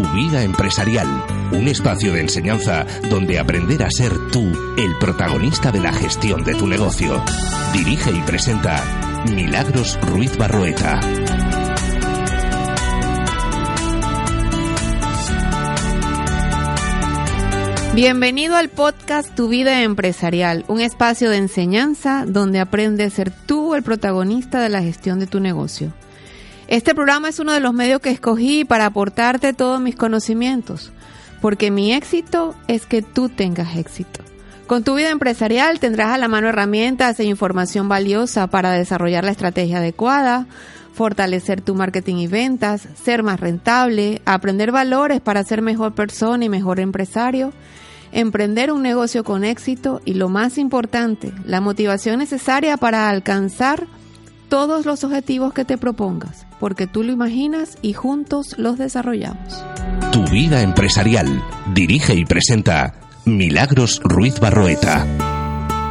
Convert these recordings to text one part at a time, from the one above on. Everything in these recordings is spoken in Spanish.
Tu vida empresarial, un espacio de enseñanza donde aprender a ser tú el protagonista de la gestión de tu negocio. Dirige y presenta Milagros Ruiz Barroeta. Bienvenido al podcast Tu vida empresarial, un espacio de enseñanza donde aprendes a ser tú el protagonista de la gestión de tu negocio. Este programa es uno de los medios que escogí para aportarte todos mis conocimientos, porque mi éxito es que tú tengas éxito. Con tu vida empresarial tendrás a la mano herramientas e información valiosa para desarrollar la estrategia adecuada, fortalecer tu marketing y ventas, ser más rentable, aprender valores para ser mejor persona y mejor empresario, emprender un negocio con éxito y lo más importante, la motivación necesaria para alcanzar todos los objetivos que te propongas, porque tú lo imaginas y juntos los desarrollamos. Tu vida empresarial. Dirige y presenta Milagros Ruiz Barroeta.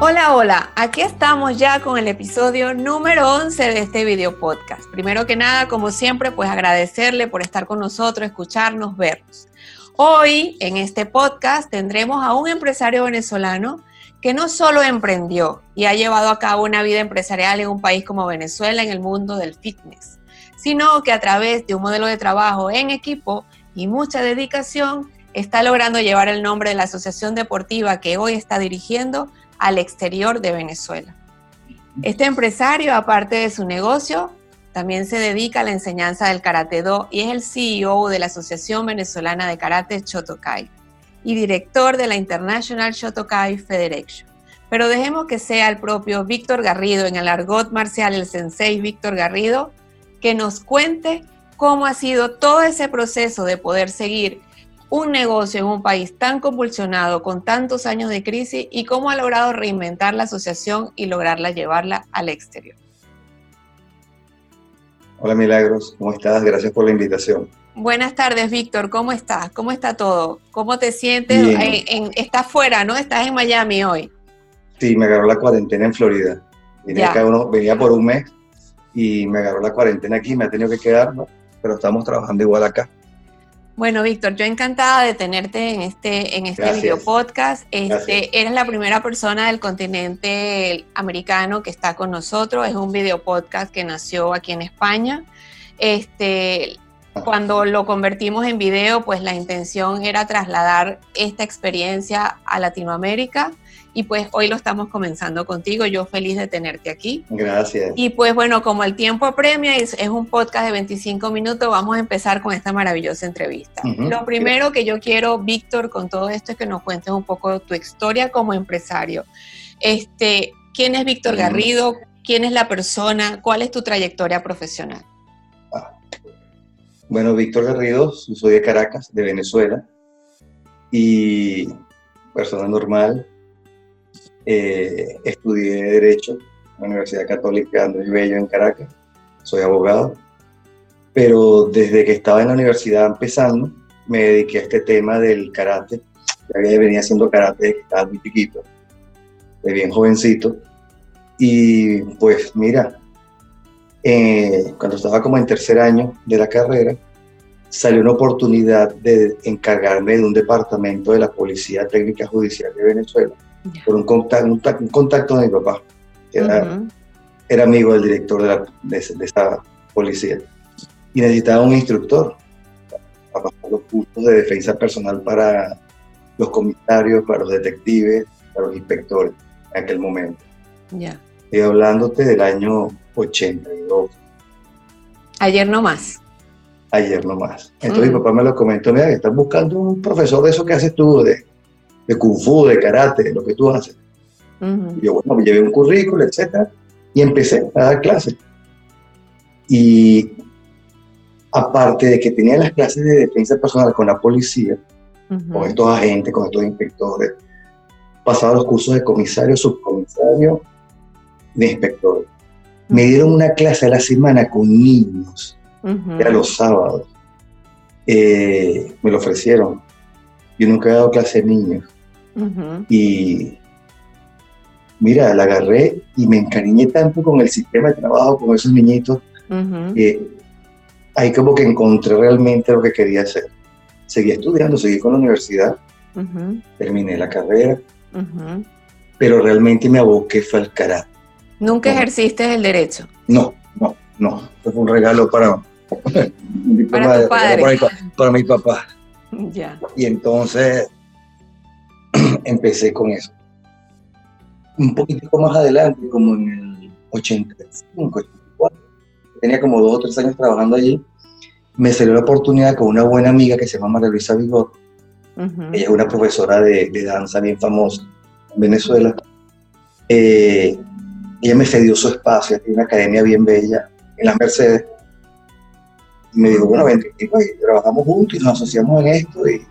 Hola, hola, aquí estamos ya con el episodio número 11 de este video podcast. Primero que nada, como siempre, pues agradecerle por estar con nosotros, escucharnos, vernos. Hoy en este podcast tendremos a un empresario venezolano que no solo emprendió y ha llevado a cabo una vida empresarial en un país como Venezuela en el mundo del fitness, sino que a través de un modelo de trabajo en equipo y mucha dedicación está logrando llevar el nombre de la asociación deportiva que hoy está dirigiendo al exterior de Venezuela. Este empresario, aparte de su negocio, también se dedica a la enseñanza del Karate Do y es el CEO de la Asociación Venezolana de Karate Shotokai y director de la International Shotokai Federation. Pero dejemos que sea el propio Víctor Garrido, en el argot marcial, el sensei Víctor Garrido, que nos cuente cómo ha sido todo ese proceso de poder seguir un negocio en un país tan convulsionado, con tantos años de crisis, y cómo ha logrado reinventar la asociación y lograrla llevarla al exterior. Hola Milagros, ¿cómo estás? Gracias por la invitación. Buenas tardes, Víctor. ¿Cómo estás? ¿Cómo está todo? ¿Cómo te sientes? En, estás fuera, ¿no? Estás en Miami hoy. Sí, me agarró la cuarentena en Florida. uno, venía por un mes y me agarró la cuarentena aquí, me ha tenido que quedar, pero estamos trabajando igual acá. Bueno, Víctor, yo encantada de tenerte en este, en este video podcast. Este, eres la primera persona del continente americano que está con nosotros. Es un video podcast que nació aquí en España. Este, cuando lo convertimos en video, pues la intención era trasladar esta experiencia a Latinoamérica y pues hoy lo estamos comenzando contigo. Yo feliz de tenerte aquí. Gracias. Y pues bueno, como el tiempo apremia, es, es un podcast de 25 minutos, vamos a empezar con esta maravillosa entrevista. Lo primero que yo quiero, Víctor, con todo esto es que nos cuentes un poco tu historia como empresario. Este, ¿Quién es Víctor Garrido? ¿Quién es la persona? ¿Cuál es tu trayectoria profesional? Bueno, Víctor Garrido, soy de Caracas, de Venezuela, y persona normal. Eh, estudié Derecho en la Universidad Católica Andrés Bello en Caracas, soy abogado, pero desde que estaba en la universidad empezando, me dediqué a este tema del karate. Ya venía haciendo karate desde que estaba muy chiquito, de bien jovencito. Y pues mira, eh, cuando estaba como en tercer año de la carrera, salió una oportunidad de encargarme de un departamento de la Policía Técnica Judicial de Venezuela, por un contacto, un, contacto de mi papá, que era, amigo del director de, esa policía, y necesitaba un instructor para pasar los cursos de defensa personal para los comisarios, para los detectives, para los inspectores en aquel momento. Ya. Estoy hablándote del año 82. Ayer no más. Ayer no más. Entonces mi mm. papá me lo comentó, mira, estás buscando un profesor de eso que haces tú, de, de kung fu, de karate, lo que tú haces. Yo, bueno, me llevé un currículo, etcétera, y empecé a dar clases. Y aparte de que tenía las clases de defensa personal con la policía, con estos agentes, con estos inspectores, pasaba los cursos de comisario, subcomisario, de inspector. Me dieron una clase a la semana con niños, era los sábados. Eh, me lo ofrecieron. Yo nunca he dado clase de niños. Y mira, la agarré y me encariñé tanto con el sistema de trabajo, con esos niñitos, que ahí como que encontré realmente lo que quería hacer. seguí estudiando, seguí con la universidad, terminé la carrera, pero realmente me aboqué fue al karate. ¿Nunca ejerciste el derecho? No, no, no. Fue un regalo para, padre. para, mi papá. Ya. Y entonces empecé con eso. Un poquitico más adelante, como en el 85, 84, tenía como dos o tres años trabajando allí, me salió la oportunidad con una buena amiga que se llama María Luisa Vigor. Ella es una profesora de, danza bien famosa en Venezuela. Eh, ella me cedió su espacio, tiene una academia bien bella en las Mercedes. Y me dijo, bueno, ven, trabajamos juntos y nos asociamos en esto y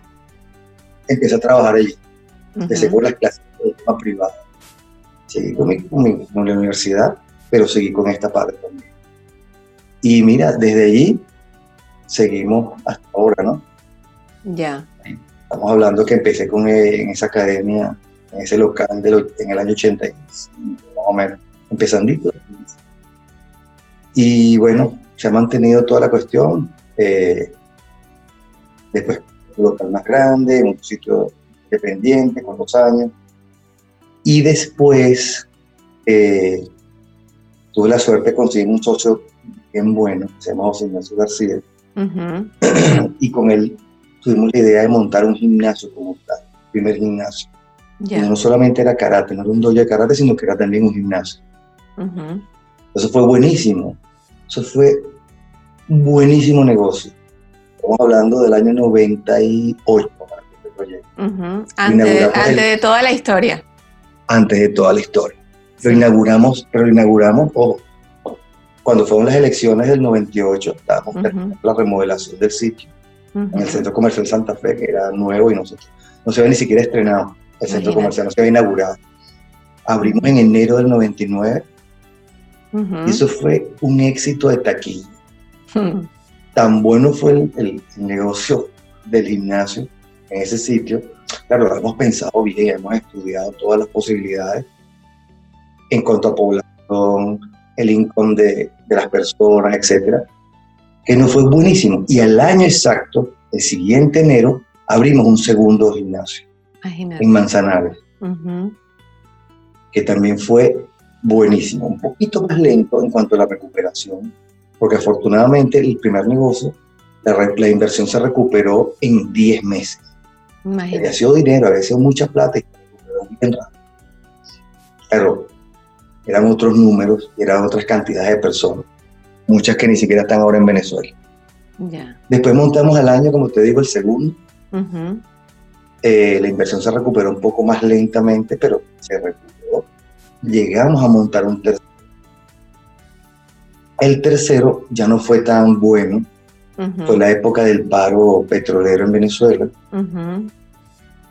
empecé a trabajar allí. Empecé con las clases de forma privada. Seguí con, mi, con, la universidad, pero seguí con esta parte también. Y mira, desde allí seguimos hasta ahora, ¿no? Ya. Estamos hablando que empecé con eh, en esa academia, en ese local en el año 80, más o menos, empezando. Y bueno, se ha mantenido toda la cuestión. Eh, después, un local más grande, un sitio independiente con los años. Y después eh, tuve la suerte de conseguir un socio bien bueno, se llama José Ignacio García, y con él tuvimos la idea de montar un gimnasio como tal, primer gimnasio. No solamente era karate, no era un dojo de karate, sino que era también un gimnasio. Eso fue buenísimo. Eso fue un buenísimo negocio. Estamos hablando del año 98 proyecto. Antes, de toda la historia. Antes de toda la historia. Lo inauguramos, pero lo inauguramos, ojo, cuando fueron las elecciones del 98, estábamos uh la remodelación del sitio en el Centro Comercial Santa Fe, que era nuevo y no se, no se había ni siquiera estrenado. El Centro Comercial no se había inaugurado. Abrimos en enero del 99 y eso fue un éxito de taquilla. Tan bueno fue el, el, negocio del gimnasio en ese sitio. Claro, lo hemos pensado bien, hemos estudiado todas las posibilidades en cuanto a población, el income de, las personas, etcétera, que nos fue buenísimo. Y al año exacto, el siguiente enero, abrimos un segundo gimnasio en Manzanares, que también fue buenísimo, un poquito más lento en cuanto a la recuperación, porque afortunadamente el primer negocio, la, inversión se recuperó en 10 meses. Había sido dinero, había sido mucha plata y se recuperó bien rápido. Pero eran otros números y eran otras cantidades de personas, muchas que ni siquiera están ahora en Venezuela. Después montamos al año, como te digo, el segundo. Eh, la inversión se recuperó un poco más lentamente, pero se recuperó. Llegamos a montar un tercero. El tercero ya no fue tan bueno. Fue la época del paro petrolero en Venezuela.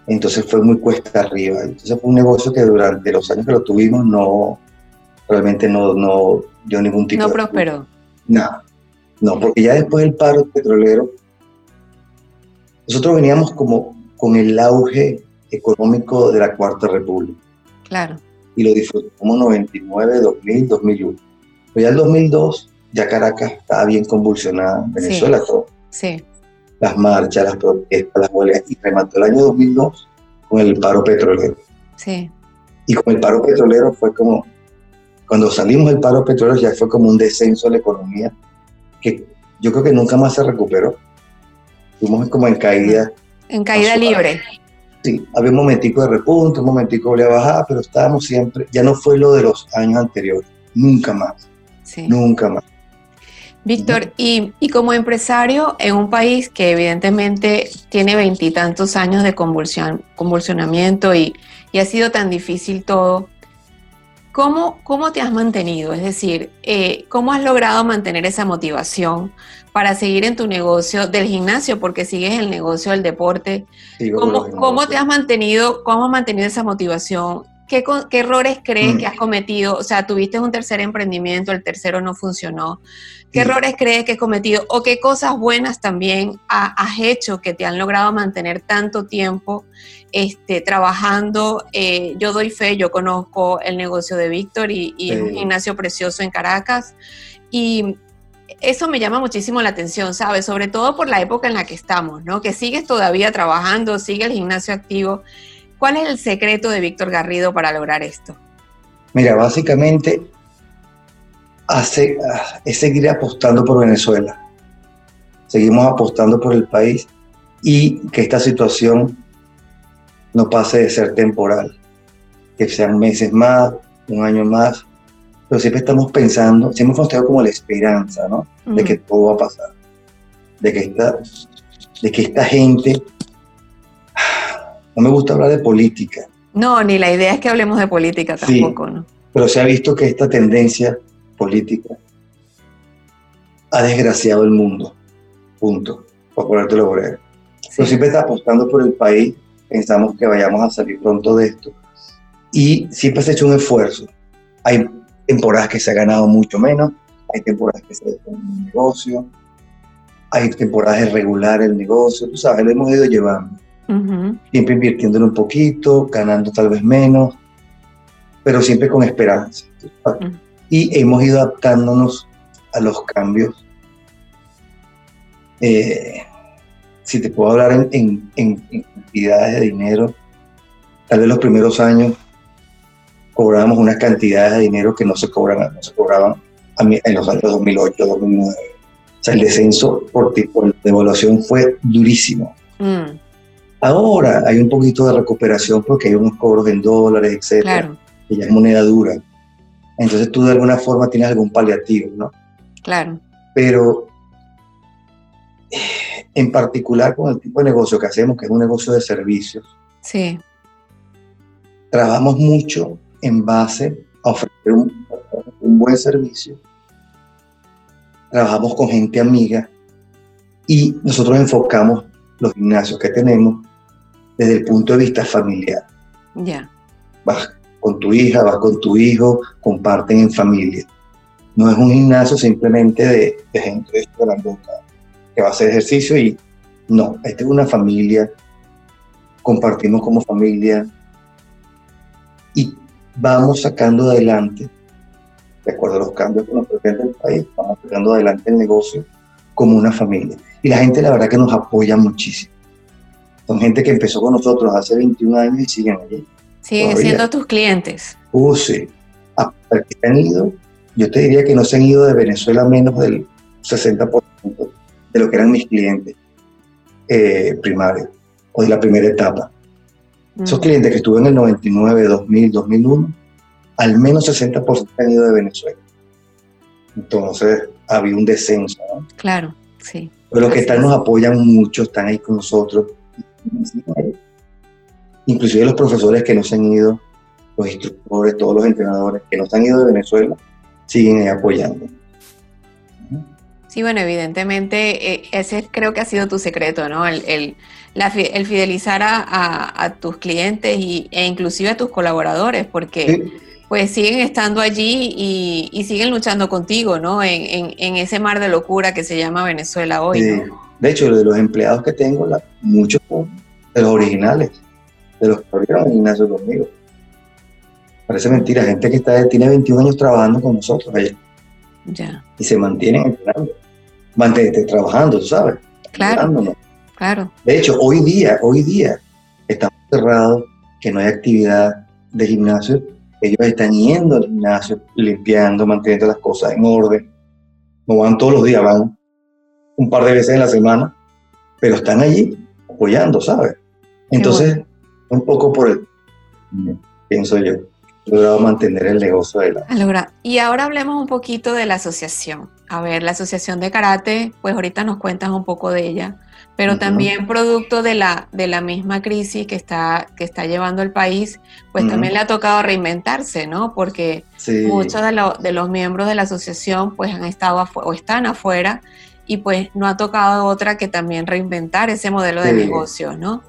Entonces fue muy cuesta arriba. Entonces fue un negocio que durante los años que lo tuvimos no, realmente no, no dio ningún tipo no de... No prosperó. No, no, porque ya después del paro petrolero, nosotros veníamos como con el auge económico de la Cuarta República. Claro. Y lo disfrutamos 99, 2000, 2001. Pero ya el 2002, ya Caracas estaba bien convulsionada, Venezuela todo. Sí. Las marchas, las protestas, las huelgas, y remató el año 2002 con el paro petrolero. Sí. Y con el paro petrolero fue como, cuando salimos del paro petrolero ya fue como un descenso de la economía que yo creo que nunca más se recuperó. Fuimos como en caída. En caída libre. Sí, había un momentico de repunte, un momentico de bajar, pero estábamos siempre, ya no fue lo de los años anteriores, nunca más. Sí. Nunca más. Víctor, y, y, como empresario en un país que evidentemente tiene veintitantos años de convulsión, convulsionamiento y, y, ha sido tan difícil todo, ¿Cómo, ¿Cómo te has mantenido? Es decir, eh, ¿cómo has logrado mantener esa motivación para seguir en tu negocio del gimnasio? Porque sigues el negocio del deporte. ¿Cómo, ¿Cómo, te has mantenido, cómo has mantenido esa motivación? ¿Qué, ¿Qué, errores crees mm. que has cometido? O sea, tuviste un tercer emprendimiento, el tercero no funcionó. ¿Qué errores crees que has cometido? ¿O qué cosas buenas también has hecho que te han logrado mantener tanto tiempo este, trabajando? Eh, yo doy fe, yo conozco el negocio de Víctor y, es un gimnasio precioso en Caracas. Y eso me llama muchísimo la atención, ¿sabes? Sobre todo por la época en la que estamos, ¿no? Que sigues todavía trabajando, sigue el gimnasio activo. ¿Cuál es el secreto de Víctor Garrido para lograr esto? Mira, básicamente hace, es seguir apostando por Venezuela. Seguimos apostando por el país y que esta situación no pase de ser temporal, que sean meses más, un año más, pero siempre estamos pensando, siempre hemos tenido como la esperanza, ¿no? De que todo va a pasar, de que esta, de que esta gente, no me gusta hablar de política. No, ni la idea es que hablemos de política tampoco, ¿no? Pero se ha visto que esta tendencia política ha desgraciado el mundo, punto, por ponértelo breve. Pero siempre está apostando por el país, pensamos que vayamos a salir pronto de esto. Y siempre se ha hecho un esfuerzo. Hay temporadas que se ha ganado mucho menos, hay temporadas que se ha hecho un negocio, hay temporadas de regular el negocio, tú sabes, lo hemos ido llevando. Siempre invirtiéndolo un poquito, ganando tal vez menos, pero siempre con esperanza. Y hemos ido adaptándonos a los cambios. Eh, si te puedo hablar en, en, cantidades de dinero, tal vez los primeros años cobrábamos unas cantidades de dinero que no se, cobran, no se cobraban en los años 2008, 2009. O sea, el descenso por, tipo de evaluación fue durísimo. Mm. Ahora hay un poquito de recuperación porque hay unos cobros en dólares, etcétera, que ya es moneda dura. Entonces tú de alguna forma tienes algún paliativo, ¿no? Claro. Pero en particular con el tipo de negocio que hacemos, que es un negocio de servicios. Sí. Trabajamos mucho en base a ofrecer un, buen servicio. Trabajamos con gente amiga y nosotros enfocamos los gimnasios que tenemos desde el punto de vista familiar. Ya. Vas con tu hija, vas con tu hijo, comparten en familia. No es un gimnasio simplemente de, de gente de boca que va a hacer ejercicio y no, esta es una familia, compartimos como familia y vamos sacando adelante, de acuerdo a los cambios que nos presenta el país, vamos sacando adelante el negocio como una familia. Y la gente la verdad que nos apoya muchísimo. Son gente que empezó con nosotros hace 21 años y siguen allí. Siguen siendo tus clientes. Uh, sí. A que han ido, yo te diría que no se han ido de Venezuela menos del 60% de lo que eran mis clientes eh, primarios o de la primera etapa. Esos clientes que estuve en el 99, 2000, 2001, al menos 60% han ido de Venezuela. Entonces, había un descenso. Claro, sí. Pero los que están nos apoyan mucho, están ahí con nosotros. Inclusive los profesores que no se han ido, los instructores, todos los entrenadores que no se han ido de Venezuela, siguen ahí apoyando. Sí, bueno, evidentemente eh, ese creo que ha sido tu secreto, ¿no? El, el, el fidelizar a, a, tus clientes y, e inclusive a tus colaboradores, porque pues siguen estando allí y, y, siguen luchando contigo, ¿no? En, en, en, ese mar de locura que se llama Venezuela hoy. De hecho, de los empleados que tengo, la, muchos de los originales, de los que abrieron el gimnasio conmigo. Parece mentira, gente que está, tiene 21 años trabajando con nosotros allá. Y se mantienen entrenando, mantenerte trabajando, ¿sabes? Claro. Claro. De hecho, hoy día, hoy día, estamos cerrados, que no hay actividad de gimnasio. Ellos están yendo al gimnasio, limpiando, manteniendo las cosas en orden. No van todos los días, van un par de veces en la semana, pero están allí apoyando, ¿sabes? Entonces, un poco por el, pienso yo logrado mantener el negocio de la... Y ahora hablemos un poquito de la asociación. A ver, la asociación de karate, pues ahorita nos cuentas un poco de ella, pero también producto de la, de la misma crisis que está, que está llevando el país, pues también le ha tocado reinventarse, ¿no? Porque muchos de, de, los miembros de la asociación pues han estado o están afuera y pues no ha tocado otra que también reinventar ese modelo de negocio, ¿no?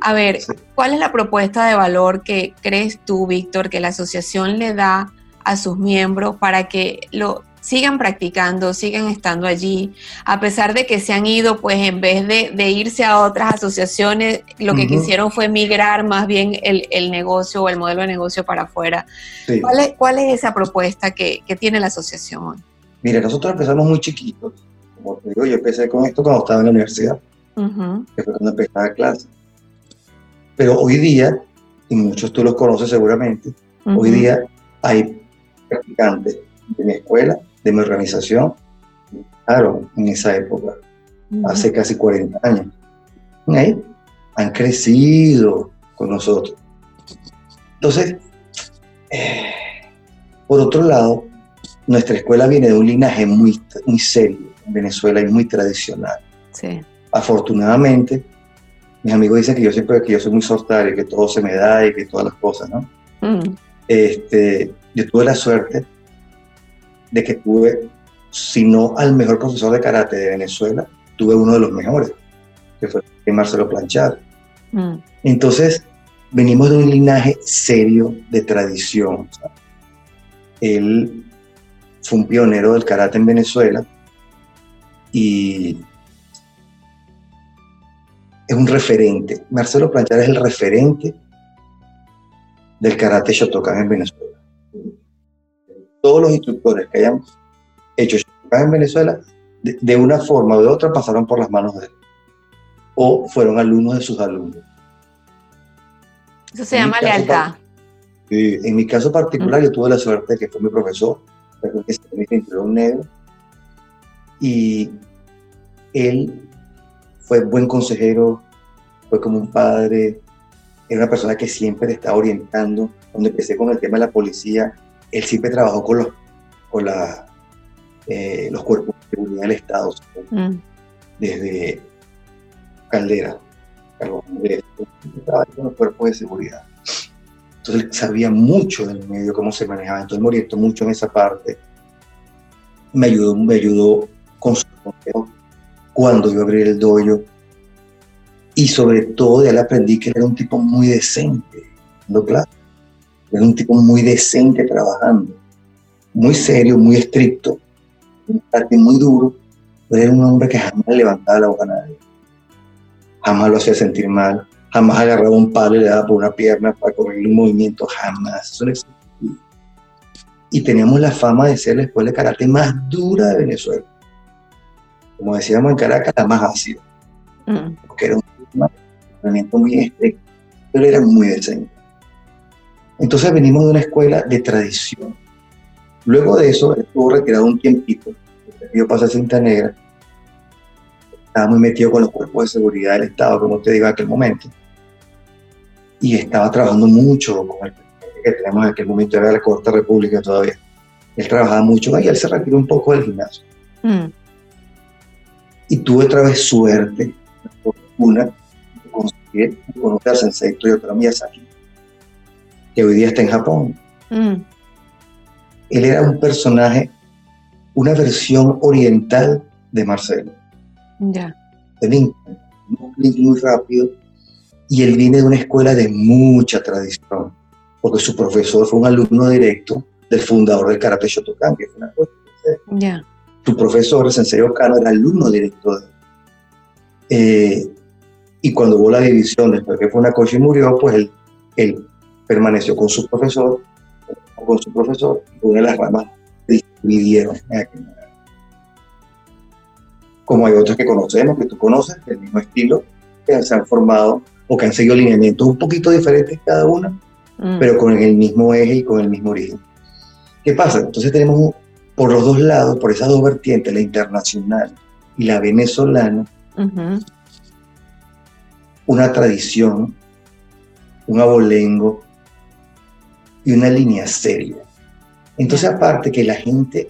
a ver, ¿cuál es la propuesta de valor que crees tú, Víctor, que la asociación le da a sus miembros para que lo sigan practicando, sigan estando allí, a pesar de que se han ido, pues en vez de, irse a otras asociaciones, lo que quisieron fue migrar más bien el, negocio o el modelo de negocio para afuera. ¿Cuál, es, esa propuesta que, tiene la asociación hoy? Mira, nosotros empezamos muy chiquitos. Como te digo, yo empecé con esto cuando estaba en la universidad, que fue cuando empezaba a clase. Pero hoy día, y muchos tú los conoces seguramente, hoy día hay practicantes de mi escuela, de mi organización, claro, en esa época, hace casi 40 años. Han crecido con nosotros. Entonces, eh, por otro lado, nuestra escuela viene de un linaje muy, muy serio Venezuela y muy tradicional. Sí. Afortunadamente, mis amigos dicen que yo siempre que yo soy muy sortario, que todo se me da y que todas las cosas, ¿no? Mm. Este, yo tuve la suerte de que tuve, si no al mejor profesor de karate de Venezuela, tuve uno de los mejores, que fue Marcelo Planchard. Mm. Entonces, venimos de un linaje serio de tradición. Él fue un pionero del karate en Venezuela y es un referente. Marcelo Planchar es el referente del karate Shotokan en Venezuela. Todos los instructores que hayan hecho Shotokan en Venezuela, de, de una forma o de otra, pasaron por las manos de él. O fueron alumnos de sus alumnos. Eso se En llama lealtad. En mi caso particular, yo tuve la suerte de que fue mi profesor, que se me cinturón negro, y él fue buen consejero, fue como un padre, era una persona que siempre te estaba orientando. Cuando empecé con el tema de la policía, él siempre trabajó con los, con la, eh, los cuerpos de seguridad del Estado, Mm. desde Caldera, con los cuerpos de seguridad. Entonces él sabía mucho del medio, cómo se manejaba, entonces me orientó mucho en esa parte. Me ayudó, me ayudó consejo cuando yo abrí el dojo. Y sobre todo de él aprendí que era un tipo muy decente, dando clases. Era un tipo muy decente trabajando, muy serio, muy estricto, un carácter muy duro, pero era un hombre que jamás levantaba la boca a nadie. Jamás lo hacía sentir mal, jamás agarraba un palo y le daba por una pierna para corregir un movimiento, jamás. Eso no existía. Y teníamos la fama de ser la escuela de karate más dura de Venezuela. Como decíamos en Caracas, la más ácida, Mm. porque era un entrenamiento muy estricto, pero era muy decente. Entonces venimos de una escuela de tradición. Luego de eso, estuvo retirado un tiempito, yo pasé a cinta negra, estaba muy metido con los cuerpos de seguridad del Estado, como te digo en aquel momento, y estaba trabajando mucho con el presidente que tenemos en aquel momento, era la Corte República todavía. Él trabajaba mucho y él se retiró un poco del gimnasio. Mm. Y tuve otra vez suerte, fortuna, de conseguir conocer a Sensei Toyotaro Miyazaki, que hoy día está en Japón. Mm. Él era un personaje, una versión oriental de Marcelo. Ya. Un clic muy rápido y él viene de una escuela de mucha tradición, porque su profesor fue un alumno directo del fundador del Karate Shotokan, que fue una cosa. Ya. Tu profesor, Sensei Okano, era alumno directo de él. Eh, y cuando hubo la división, después que Funakoshi murió, pues él, él permaneció con su profesor, con su profesor, una de las ramas dividieron. en aquel momento. Como hay otras que conocemos, que tú conoces, del mismo estilo, que se han formado o que han seguido lineamientos un poquito diferentes cada una, Mm. pero con el mismo eje y con el mismo origen. ¿Qué pasa? Entonces tenemos por los dos lados, por esas dos vertientes, la internacional y la venezolana, Ujú. una tradición, un abolengo y una línea seria. Entonces, aparte que la gente,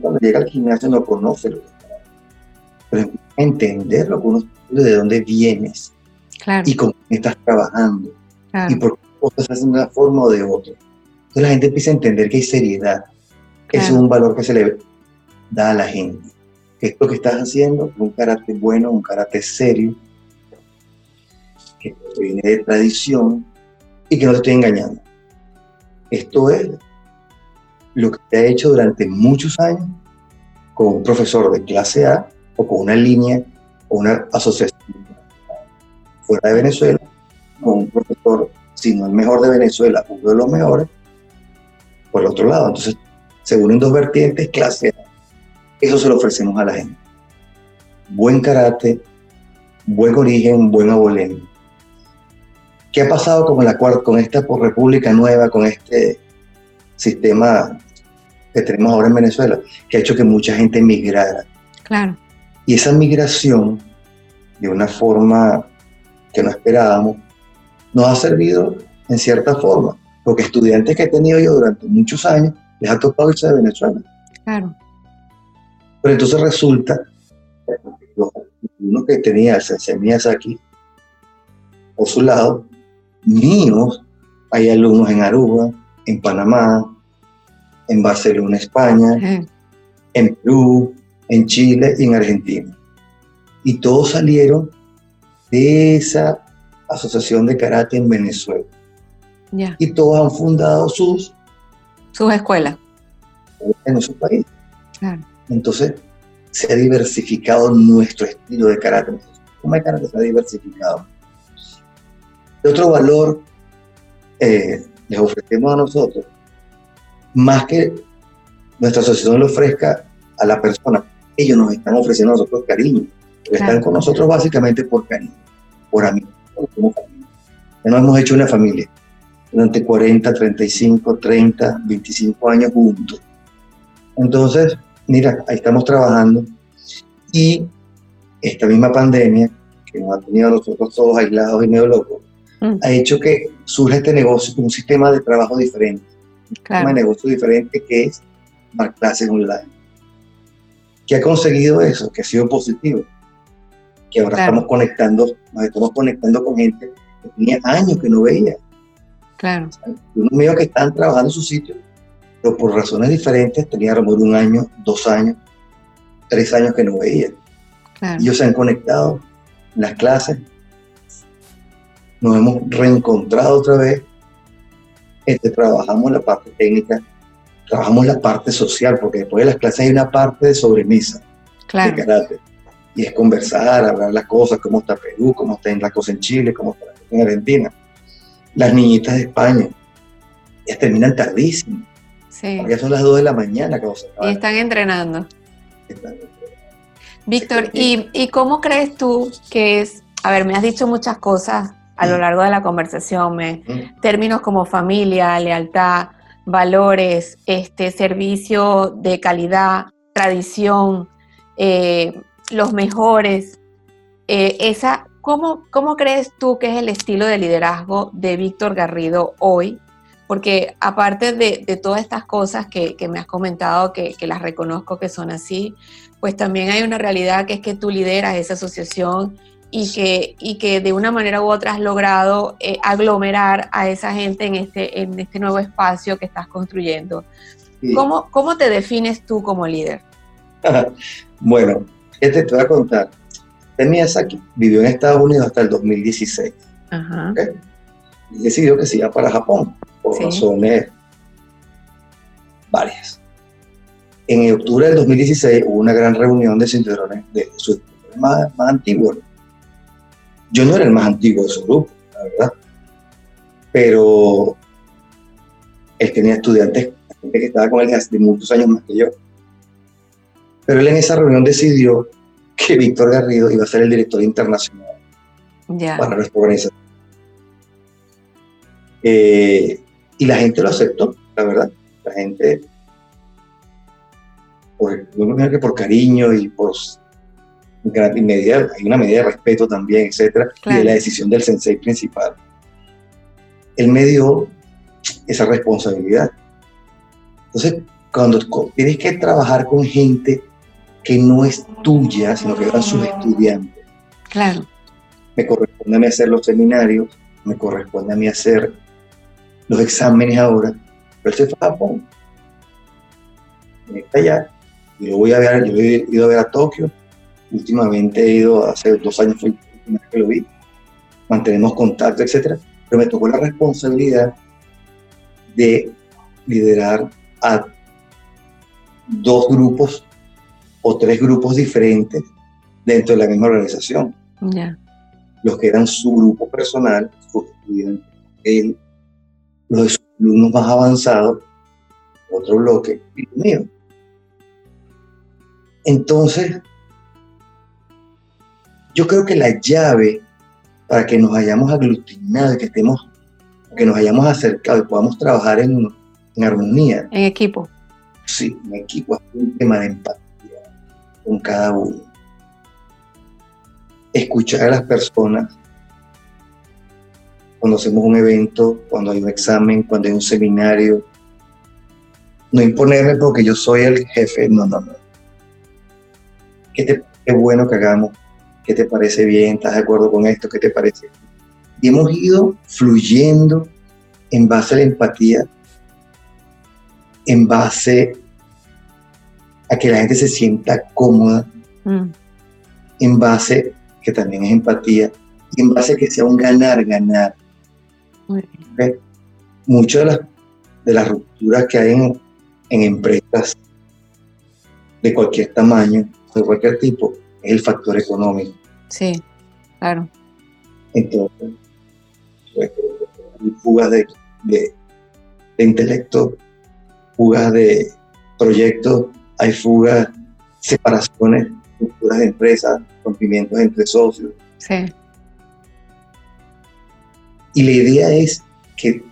cuando llega al gimnasio, no conoce lo que está, pero entender lo que uno, de dónde vienes Claro. y con quién estás trabajando claro. y por qué cosas hacen de una forma o de otra. Entonces la gente empieza a entender que hay seriedad. Ese es un valor que se le da a la gente. Que esto que estás haciendo es un carácter bueno, un carácter serio, que viene de tradición y que no te estoy engañando. Esto es lo que te ha hecho durante muchos años con un profesor de clase A o con una línea o una asociación fuera de Venezuela, con un profesor, si no el mejor de Venezuela, uno de los mejores, por el otro lado. Entonces, se unen dos vertientes, clase A Eso se lo ofrecemos a la gente. Buen karate, buen origen, buen abolengo. ¿Qué ha pasado con, la, con esta república nueva, con este sistema que tenemos ahora en Venezuela, que ha hecho que mucha gente migrara? Claro. Y esa migración, de una forma que no esperábamos, nos ha servido en cierta forma, porque estudiantes que he tenido yo durante muchos años les ha tocado irse de Venezuela. Claro. Pero entonces resulta uno que tenía semillas aquí, por su lado, míos, hay alumnos en Aruba, en Panamá, en Barcelona, España, en Perú, en Chile y en Argentina. Y todos salieron de esa asociación de karate en Venezuela. Y todos han fundado sus... Sus escuelas. En su país. Entonces, se ha diversificado nuestro estilo de karate. ¿Cómo el karate se ha diversificado? ¿Qué otro valor eh, les ofrecemos a nosotros? Más que nuestra asociación le ofrezca a la persona, ellos nos están ofreciendo a nosotros cariño. Están con nosotros básicamente por cariño, por amigos, como familia. Nos hemos hecho una familia durante 40, 35, 30, 25 años juntos. Entonces, mira, ahí estamos trabajando y esta misma pandemia que nos ha tenido a nosotros todos aislados y medio locos, mm. ha hecho que surja este negocio, un sistema de trabajo diferente, un sistema de negocio diferente que es dar clases online. ¿Qué ha conseguido eso? Que ha sido positivo. Que ahora estamos conectando, nos estamos conectando con gente que tenía años que no veía. Claro. Unos míos que están trabajando en su sitio pero por razones diferentes tenía a lo mejor un año, dos años, tres años que no veía. Ellos se han conectado en las clases, nos hemos reencontrado otra vez, este, trabajamos la parte técnica, trabajamos la parte social, porque después de las clases hay una parte de sobremesa claro. de karate. Y es conversar, hablar las cosas, cómo está Perú, cómo está la cosa en Chile, cómo está en Argentina. Las niñitas de España, ellas terminan tardísimo ya son las 2 de la mañana que Y están entrenando. Víctor, ¿y, cómo crees tú que es? A ver, me has dicho muchas cosas a lo mm. largo de la conversación, me, mm. términos como familia, lealtad, valores, este, servicio de calidad, tradición, eh, los mejores. Eh, esa, ¿cómo, ¿Cómo crees tú que es el estilo de liderazgo de Víctor Garrido hoy porque aparte de, todas estas cosas que, me has comentado, que, las reconozco que son así, pues también hay una realidad que es que tú lideras esa asociación y que, y que de una manera u otra has logrado eh, aglomerar a esa gente en este, en este nuevo espacio que estás construyendo. ¿Cómo, ¿Cómo te defines tú como líder? bueno, este te voy a contar. Miyazaki vivió en Estados Unidos hasta el 2016. Ajá. Y decidió que se iba para Japón por razones varias. En octubre del 2016 hubo una gran reunión de cinturones de sus más, más antiguos. Yo no era el más antiguo de su grupo, la verdad, pero él tenía estudiantes, gente que estaba con él hace muchos años más que yo. Pero él en esa reunión decidió que Víctor Garrido iba a ser el director internacional para nuestra organización. Eh, y la gente lo aceptó, la verdad. La gente, por, que por cariño y por medida, hay una medida de respeto también, etcétera, y de la decisión del sensei principal. Él me dio esa responsabilidad. Entonces, cuando tienes que trabajar con gente que no es tuya, sino que eran sus estudiantes. Claro. Me corresponde a mí hacer los seminarios, me corresponde a mí hacer los exámenes ahora, pero se fue a Japón. Está allá. Y lo voy a ver, yo he ido a ver a Tokio. Últimamente he ido, hace dos años fue la que lo vi. Mantenemos contacto, etcétera. Pero me tocó la responsabilidad de liderar a dos grupos o tres grupos diferentes dentro de la misma organización. Los que eran su grupo personal, sus estudiantes, él, los alumnos más avanzados, otro bloque, y mío. Entonces, yo creo que la llave para que nos hayamos aglutinado, que estemos, que nos hayamos acercado y podamos trabajar en, en armonía. En equipo. Sí, en equipo, es un tema de empatía con cada uno. Escuchar a las personas cuando hacemos un evento, cuando hay un examen, cuando hay un seminario. No imponerme porque yo soy el jefe, no, no, no. ¿Qué, te, qué bueno que hagamos? ¿Qué te parece bien? ¿Estás de acuerdo con esto? ¿Qué te parece? Y hemos ido fluyendo en base a la empatía, en base a que la gente se sienta cómoda, mm. en base, que también es empatía, y en base a que sea un ganar-ganar. Muchas de las, de las rupturas que hay en, en empresas de cualquier tamaño, de cualquier tipo, es el factor económico. Sí, claro. Entonces, pues, hay fugas de, de, intelecto, fugas de proyectos, hay fugas, separaciones, rupturas de empresas, rompimientos entre socios. Sí. Y la idea es que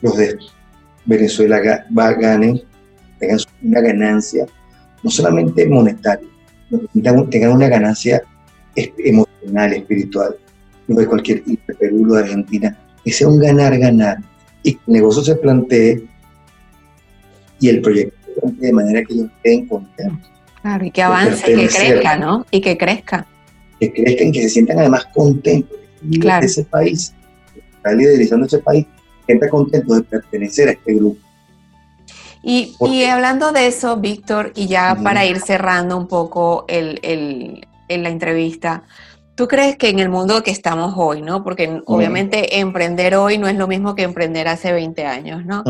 los de Venezuela ganen, tengan una ganancia, no solamente monetaria, tengan una ganancia emocional, espiritual, no de cualquier de Perú, de Argentina, que sea un ganar-ganar y que el negocio se plantee y el proyecto de manera que ellos estén contentos. Claro, y que avance, que crezca, ¿no? Y que crezca. Que crezcan, que se sientan además contentos de ese país, está liderizando ese país, gente contento de pertenecer a este grupo. Y, hablando de eso, Víctor, y ya para ir cerrando un poco el, el, la entrevista, ¿tú crees que en el mundo que estamos hoy, ¿no? Porque obviamente emprender hoy no es lo mismo que emprender hace 20 años, ¿no?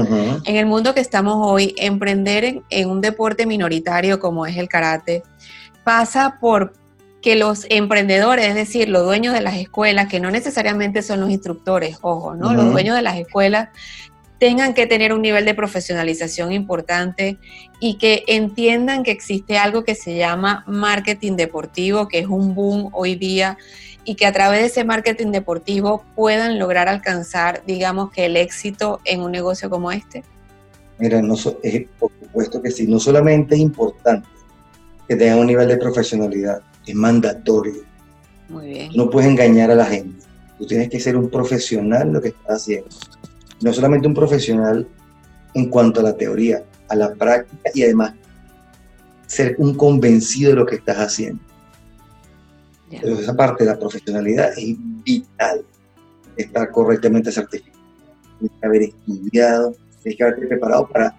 En el mundo que estamos hoy, emprender en, un deporte minoritario como es el karate pasa por que los emprendedores, es decir, los dueños de las escuelas, que no necesariamente son los instructores, ojo, ¿no? Los dueños de las escuelas tengan que tener un nivel de profesionalización importante y que entiendan que existe algo que se llama marketing deportivo, que es un boom hoy día, y que a través de ese marketing deportivo puedan lograr alcanzar, digamos, que el éxito en un negocio como este? Mira, no es, por supuesto que sí, no solamente es importante que tengan un nivel de profesionalidad, es mandatorio. Muy bien. No puedes engañar a la gente, tú tienes que ser un profesional lo que estás haciendo no solamente un profesional en cuanto a la teoría, a la práctica y además ser un convencido de lo que estás haciendo. esa parte de la profesionalidad es vital. Estar correctamente certificado. Tienes que haber estudiado, tienes que haberte preparado para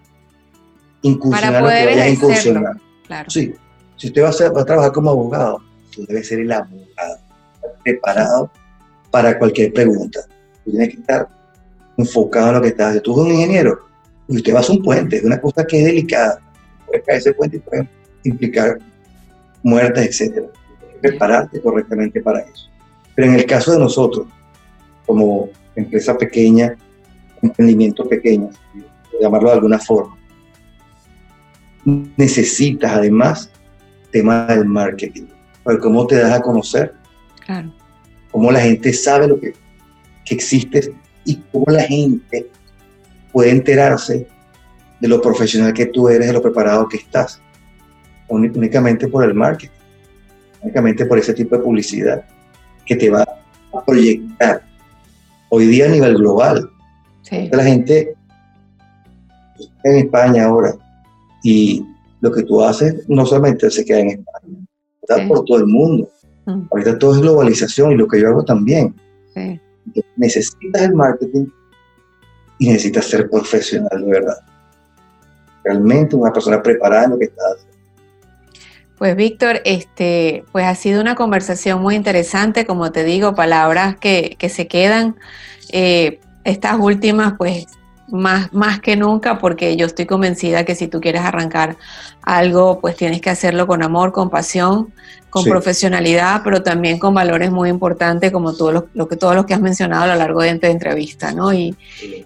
incursionar lo que vayas a incursionar. Claro. Sí, si usted va a, va a trabajar como abogado, tú debes ser el abogado, preparado para cualquier pregunta. Tú tienes que estar enfocado en lo que está haciendo. Tú eres un ingeniero y usted va a hacer un puente, es una cosa que es delicada. Puede caer ese puente y puede implicar muertes, etc. Prepararte correctamente para eso. Pero en el caso de nosotros, como empresa pequeña, emprendimiento pequeño, llamarlo de alguna forma, necesitas además tema del marketing. Para cómo te das a conocer, claro. cómo la gente sabe lo que, que existes y cómo la gente puede enterarse de lo profesional que tú eres, de lo preparado que estás, únicamente por el marketing, únicamente por ese tipo de publicidad que te va a proyectar hoy día a nivel global. La gente está en España ahora y lo que tú haces no solamente se queda en España, está por todo el mundo. Mm. Ahorita todo es globalización y lo que yo hago también. Sí necesitas el marketing y necesitas ser profesional de verdad. Realmente una persona preparada en lo que estás Pues Víctor, este, pues ha sido una conversación muy interesante, como te digo, palabras que, se quedan. Eh, estas últimas, pues más, más que nunca, porque yo estoy convencida que si tú quieres arrancar algo, pues tienes que hacerlo con amor, con pasión, con profesionalidad, pero también con valores muy importantes, como todo lo, que, todos los que has mencionado a lo largo de esta entrevista, ¿no? Y,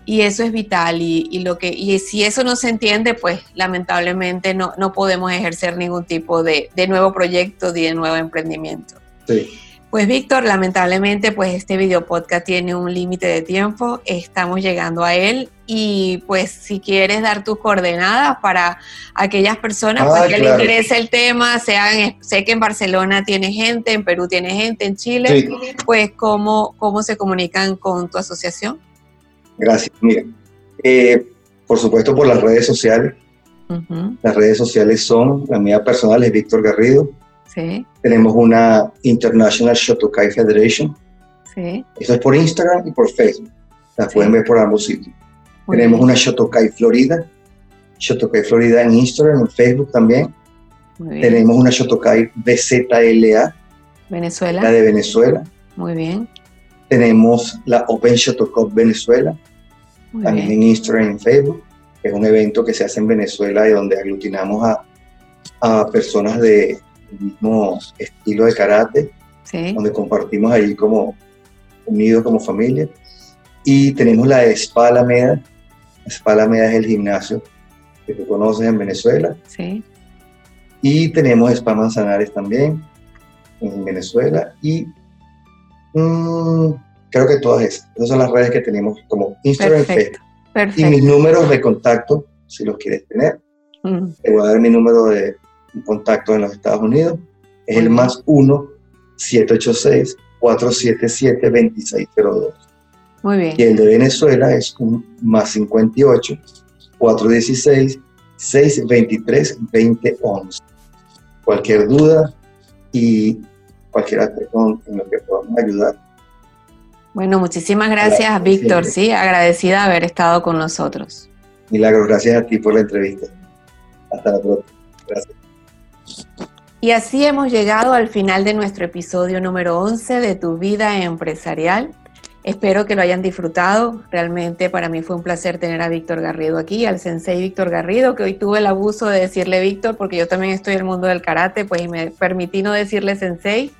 y eso es vital, y, y, lo que, y si eso no se entiende, pues lamentablemente no, no podemos ejercer ningún tipo de, de nuevo proyecto ni de nuevo emprendimiento. Sí. Pues Víctor, lamentablemente pues este video podcast tiene un límite de tiempo, estamos llegando a él. Y pues si quieres dar tus coordenadas para aquellas personas pues, ah, que les interese el tema, sean, sé que en Barcelona tiene gente, en Perú tiene gente, en Chile, pues ¿cómo, cómo se comunican con tu asociación. Gracias, mira, eh, por supuesto por las redes sociales, las redes sociales son, la mía personal es Víctor Garrido, tenemos una International Shotokai Federation. Sí. Eso es por Instagram y por Facebook. La pueden ver por ambos sitios. Tenemos una Shotokai Florida. Shotokai Florida en Instagram, en Facebook también. Tenemos una Shotokai BZLA. Venezuela. La de Venezuela. Muy bien. Tenemos la Open Shotokai Venezuela. también en Instagram y en Facebook. Es un evento que se hace en Venezuela y donde aglutinamos a, a personas de, mismo estilo de karate, donde compartimos ahí como unidos como familia. Y tenemos la Spa Alameda. Spa Alameda es el gimnasio que tú conoces en Venezuela. Sí. Y tenemos Spa Manzanares también en Venezuela. Y mm, creo que todas esas. Esas son las redes que tenemos como Instagram y Facebook. Y mis números de contacto, si los quieres tener. Mm. Te voy a dar mi número de un contacto en los Estados Unidos, es el más 1-786-477-2602. Muy bien. Y el de Venezuela es un más 58 416 623 2011. Cualquier duda y cualquier aspecto en lo que podamos ayudar. Bueno, muchísimas gracias, Víctor. Sí, agradecida de haber estado con nosotros. Milagros, gracias a ti por la entrevista. Hasta la próxima. Gracias. Y así hemos llegado al final de nuestro episodio número 11 de Tu vida empresarial. Espero que lo hayan disfrutado. Realmente para mí fue un placer tener a Víctor Garrido aquí, al sensei Víctor Garrido, que hoy tuve el abuso de decirle Víctor, porque yo también estoy en el mundo del karate, pues me permití no decirle sensei.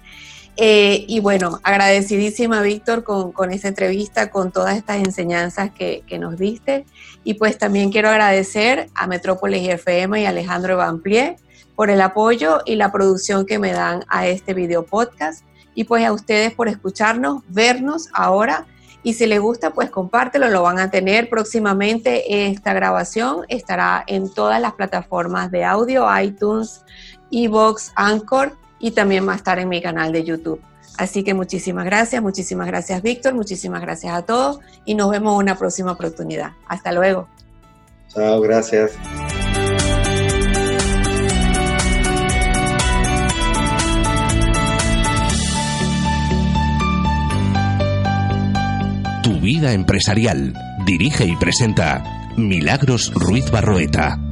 Eh, y bueno, agradecidísima Víctor con, con esa entrevista, con todas estas enseñanzas que, que, nos diste. Y pues también quiero agradecer a Metrópolis FM y Alejandro Plie por el apoyo y la producción que me dan a este video podcast y pues a ustedes por escucharnos, vernos ahora y si les gusta pues compártelo, lo van a tener próximamente. Esta grabación estará en todas las plataformas de audio, iTunes, Evox, Anchor y también va a estar en mi canal de YouTube. Así que muchísimas gracias, muchísimas gracias Víctor, muchísimas gracias a todos y nos vemos en una próxima oportunidad. Hasta luego. Chao, gracias. Tu vida empresarial. Dirige y presenta Milagros Ruiz Barroeta.